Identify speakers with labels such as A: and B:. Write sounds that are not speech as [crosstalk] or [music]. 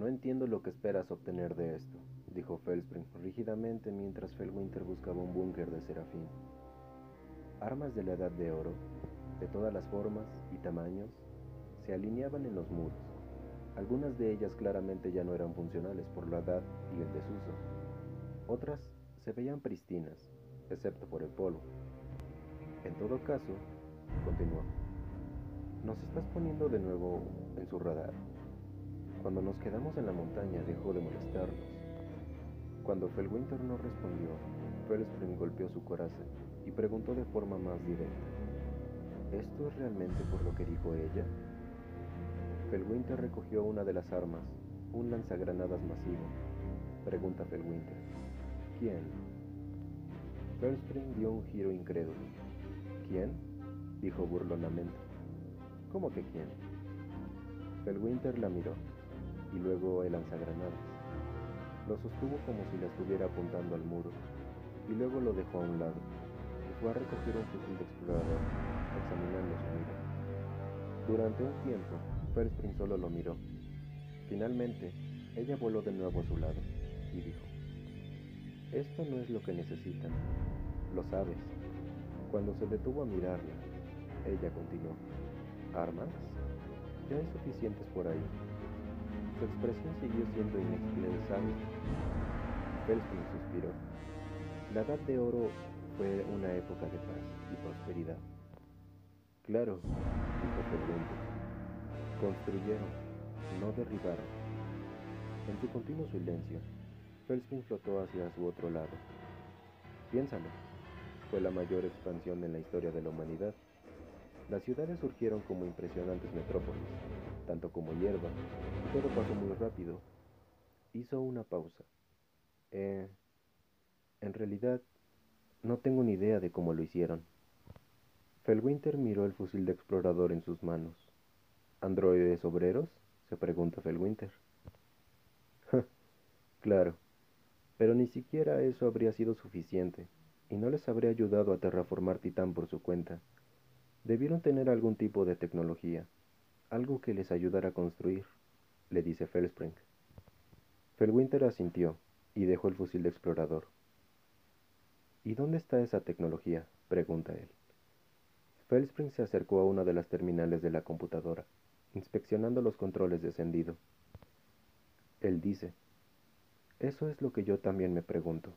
A: No entiendo lo que esperas obtener de esto, dijo Felspring rígidamente mientras Felwinter buscaba un búnker de Serafín. Armas de la Edad de Oro, de todas las formas y tamaños, se alineaban en los muros. Algunas de ellas claramente ya no eran funcionales por la edad y el desuso. Otras se veían pristinas, excepto por el polvo. En todo caso, continuó, nos estás poniendo de nuevo en su radar. Cuando nos quedamos en la montaña dejó de molestarnos. Cuando Felwinter no respondió, Felspring golpeó su coraza y preguntó de forma más directa, ¿esto es realmente por lo que dijo ella? Felwinter recogió una de las armas, un lanzagranadas masivo. Pregunta Felwinter, ¿quién? Felspring dio un giro incrédulo. ¿Quién? dijo burlonamente. ¿Cómo que quién? Felwinter la miró y luego el lanzagranadas. Lo sostuvo como si la estuviera apuntando al muro y luego lo dejó a un lado y fue a recoger un fusil de explorador, examinando su mira. Durante un tiempo, Felspring solo lo miró. Finalmente, ella voló de nuevo a su lado y dijo, Esto no es lo que necesitan, lo sabes. Cuando se detuvo a mirarla, ella continuó, ¿Armas? Ya hay suficientes por ahí. Su expresión siguió siendo inexplicable. Felspring suspiró. La edad de oro fue una época de paz y prosperidad. Claro, dijo Felspring. Construyeron, no derribaron. En su continuo silencio, Felspin flotó hacia su otro lado. Piénsalo, fue la mayor expansión en la historia de la humanidad. Las ciudades surgieron como impresionantes metrópolis, tanto como hierba, todo pasó muy rápido. Hizo una pausa. Eh, en realidad, no tengo ni idea de cómo lo hicieron. Felwinter miró el fusil de explorador en sus manos. ¿Androides obreros? se pregunta Felwinter. [laughs] claro, pero ni siquiera eso habría sido suficiente, y no les habría ayudado a terraformar Titán por su cuenta. Debieron tener algún tipo de tecnología, algo que les ayudara a construir, le dice Felspring. Felwinter asintió y dejó el fusil de explorador. ¿Y dónde está esa tecnología? pregunta él. Felspring se acercó a una de las terminales de la computadora inspeccionando los controles de encendido. Él dice, eso es lo que yo también me pregunto.